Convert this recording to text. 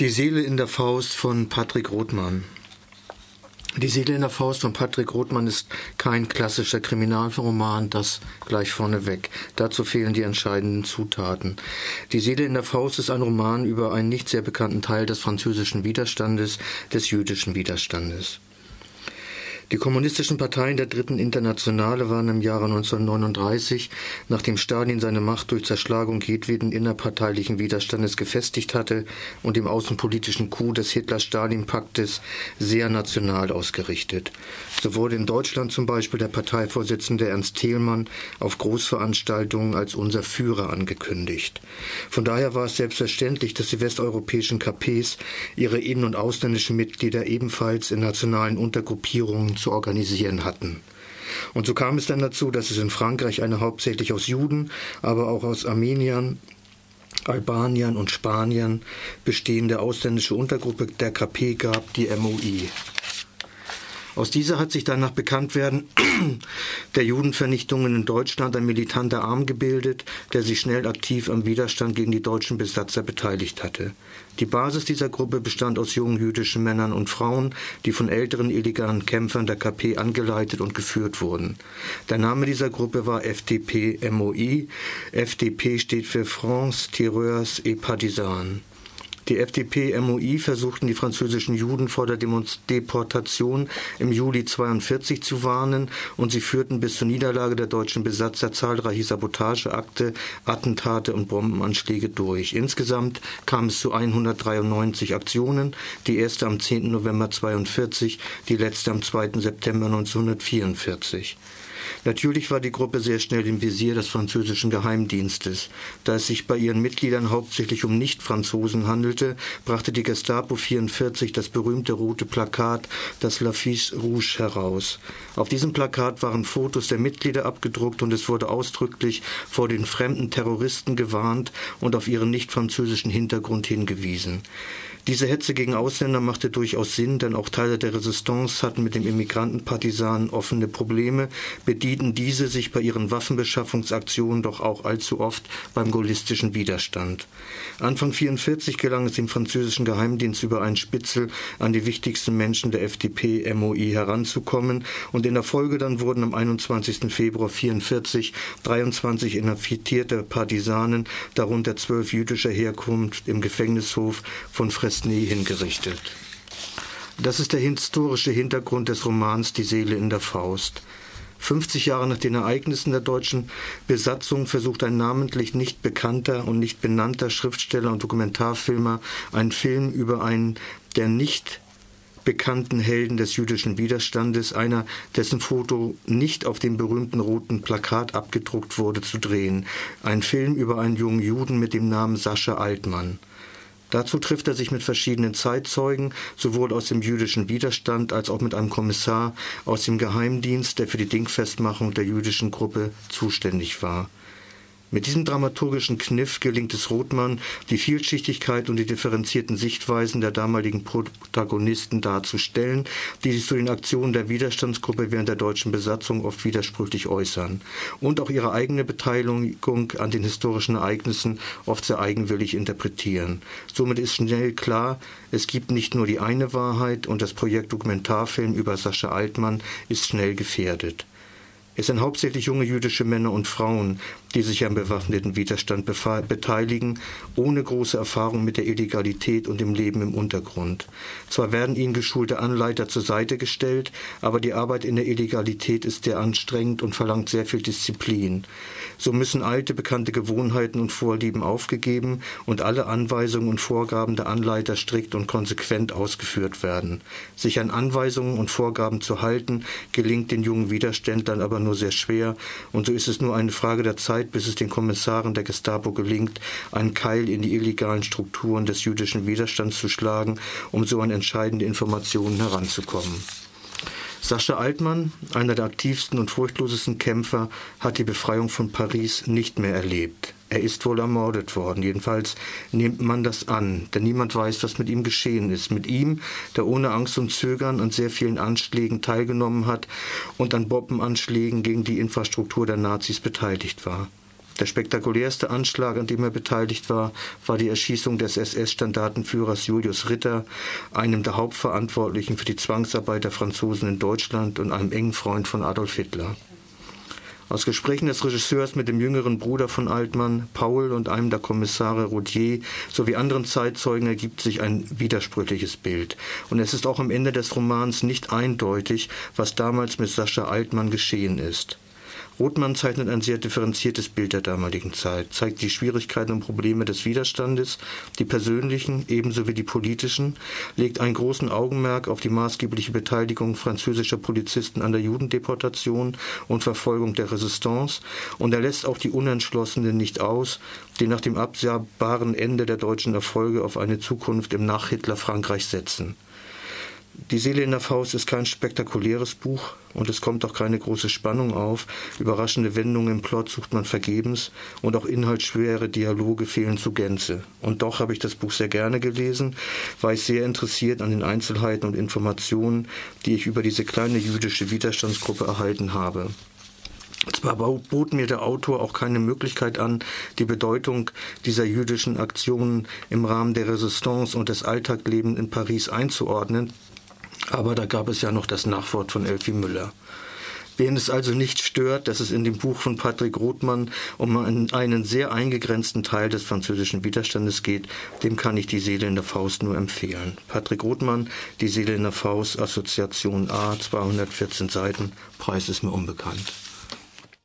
Die Seele in der Faust von Patrick Rothmann. Die Seele in der Faust von Patrick Rothmann ist kein klassischer Kriminalroman, das gleich vorneweg. Dazu fehlen die entscheidenden Zutaten. Die Seele in der Faust ist ein Roman über einen nicht sehr bekannten Teil des französischen Widerstandes, des jüdischen Widerstandes. Die kommunistischen Parteien der Dritten Internationale waren im Jahre 1939, nachdem Stalin seine Macht durch Zerschlagung jedweden innerparteilichen Widerstandes gefestigt hatte und dem außenpolitischen Coup des Hitler-Stalin-Paktes sehr national ausgerichtet. So wurde in Deutschland zum Beispiel der Parteivorsitzende Ernst Thielmann auf Großveranstaltungen als unser Führer angekündigt. Von daher war es selbstverständlich, dass die westeuropäischen KPs ihre innen- und ausländischen Mitglieder ebenfalls in nationalen Untergruppierungen zu organisieren hatten. Und so kam es dann dazu, dass es in Frankreich eine hauptsächlich aus Juden, aber auch aus Armeniern, Albaniern und Spaniern bestehende ausländische Untergruppe der KP gab, die MOI. Aus dieser hat sich dann nach Bekanntwerden der Judenvernichtungen in Deutschland ein militanter Arm gebildet, der sich schnell aktiv am Widerstand gegen die deutschen Besatzer beteiligt hatte. Die Basis dieser Gruppe bestand aus jungen jüdischen Männern und Frauen, die von älteren illegalen Kämpfern der KP angeleitet und geführt wurden. Der Name dieser Gruppe war FDP-MOI. FDP steht für France Tireurs et Partisans. Die FDP-MOI versuchten die französischen Juden vor der Deportation im Juli 42 zu warnen und sie führten bis zur Niederlage der deutschen Besatzer zahlreiche Sabotageakte, Attentate und Bombenanschläge durch. Insgesamt kam es zu 193 Aktionen, die erste am 10. November 42, die letzte am 2. September 1944. Natürlich war die Gruppe sehr schnell im Visier des französischen Geheimdienstes. Da es sich bei ihren Mitgliedern hauptsächlich um Nicht-Franzosen handelte, brachte die Gestapo 44 das berühmte rote Plakat, das L'Affiche Rouge, heraus. Auf diesem Plakat waren Fotos der Mitglieder abgedruckt und es wurde ausdrücklich vor den fremden Terroristen gewarnt und auf ihren nicht-französischen Hintergrund hingewiesen. Diese Hetze gegen Ausländer machte durchaus Sinn, denn auch Teile der Resistance hatten mit den Immigrantenpartisanen offene Probleme, bedienten diese sich bei ihren Waffenbeschaffungsaktionen doch auch allzu oft beim gaullistischen Widerstand. Anfang 1944 gelang es dem französischen Geheimdienst über einen Spitzel an die wichtigsten Menschen der FDP MOI heranzukommen und in der Folge dann wurden am 21. Februar 1944 23 inhaftierte Partisanen, darunter zwölf jüdischer Herkunft, im Gefängnishof von Fres Fresnay hingerichtet. Das ist der historische Hintergrund des Romans Die Seele in der Faust. 50 Jahre nach den Ereignissen der deutschen Besatzung versucht ein namentlich nicht bekannter und nicht benannter Schriftsteller und Dokumentarfilmer einen Film über einen der nicht bekannten Helden des jüdischen Widerstandes, einer, dessen Foto nicht auf dem berühmten roten Plakat abgedruckt wurde, zu drehen. Ein Film über einen jungen Juden mit dem Namen Sascha Altmann. Dazu trifft er sich mit verschiedenen Zeitzeugen, sowohl aus dem jüdischen Widerstand als auch mit einem Kommissar aus dem Geheimdienst, der für die Dingfestmachung der jüdischen Gruppe zuständig war. Mit diesem dramaturgischen Kniff gelingt es Rothmann, die Vielschichtigkeit und die differenzierten Sichtweisen der damaligen Protagonisten darzustellen, die sich zu den Aktionen der Widerstandsgruppe während der deutschen Besatzung oft widersprüchlich äußern und auch ihre eigene Beteiligung an den historischen Ereignissen oft sehr eigenwillig interpretieren. Somit ist schnell klar, es gibt nicht nur die eine Wahrheit und das Projekt Dokumentarfilm über Sascha Altmann ist schnell gefährdet. Es sind hauptsächlich junge jüdische Männer und Frauen, die sich am bewaffneten Widerstand beteiligen, ohne große Erfahrung mit der Illegalität und dem Leben im Untergrund. Zwar werden ihnen geschulte Anleiter zur Seite gestellt, aber die Arbeit in der Illegalität ist sehr anstrengend und verlangt sehr viel Disziplin. So müssen alte bekannte Gewohnheiten und Vorlieben aufgegeben und alle Anweisungen und Vorgaben der Anleiter strikt und konsequent ausgeführt werden. Sich an Anweisungen und Vorgaben zu halten, gelingt den jungen Widerständlern aber nur sehr schwer, und so ist es nur eine Frage der Zeit, bis es den Kommissaren der Gestapo gelingt, einen Keil in die illegalen Strukturen des jüdischen Widerstands zu schlagen, um so an entscheidende Informationen heranzukommen. Sascha Altmann, einer der aktivsten und furchtlosesten Kämpfer, hat die Befreiung von Paris nicht mehr erlebt. Er ist wohl ermordet worden. Jedenfalls nimmt man das an, denn niemand weiß, was mit ihm geschehen ist. Mit ihm, der ohne Angst und Zögern an sehr vielen Anschlägen teilgenommen hat und an Bombenanschlägen gegen die Infrastruktur der Nazis beteiligt war. Der spektakulärste Anschlag, an dem er beteiligt war, war die Erschießung des SS-Standartenführers Julius Ritter, einem der Hauptverantwortlichen für die Zwangsarbeit der Franzosen in Deutschland und einem engen Freund von Adolf Hitler. Aus Gesprächen des Regisseurs mit dem jüngeren Bruder von Altmann, Paul und einem der Kommissare Rodier sowie anderen Zeitzeugen ergibt sich ein widersprüchliches Bild. Und es ist auch am Ende des Romans nicht eindeutig, was damals mit Sascha Altmann geschehen ist. Rothmann zeichnet ein sehr differenziertes Bild der damaligen Zeit, zeigt die Schwierigkeiten und Probleme des Widerstandes, die persönlichen ebenso wie die politischen, legt einen großen Augenmerk auf die maßgebliche Beteiligung französischer Polizisten an der Judendeportation und Verfolgung der Resistance und er lässt auch die Unentschlossenen nicht aus, die nach dem absehbaren Ende der deutschen Erfolge auf eine Zukunft im Nach-Hitler-Frankreich setzen. Die Seele in der Faust ist kein spektakuläres Buch und es kommt auch keine große Spannung auf. Überraschende Wendungen im Plot sucht man vergebens und auch inhaltsschwere Dialoge fehlen zu Gänze. Und doch habe ich das Buch sehr gerne gelesen, war ich sehr interessiert an den Einzelheiten und Informationen, die ich über diese kleine jüdische Widerstandsgruppe erhalten habe. Zwar bot mir der Autor auch keine Möglichkeit an, die Bedeutung dieser jüdischen Aktionen im Rahmen der Resistance und des Alltaglebens in Paris einzuordnen, aber da gab es ja noch das Nachwort von Elfie Müller. Wen es also nicht stört, dass es in dem Buch von Patrick Rothmann um einen sehr eingegrenzten Teil des französischen Widerstandes geht, dem kann ich die Seele in der Faust nur empfehlen. Patrick Rothmann, die Seele in der Faust, Assoziation A, 214 Seiten, Preis ist mir unbekannt.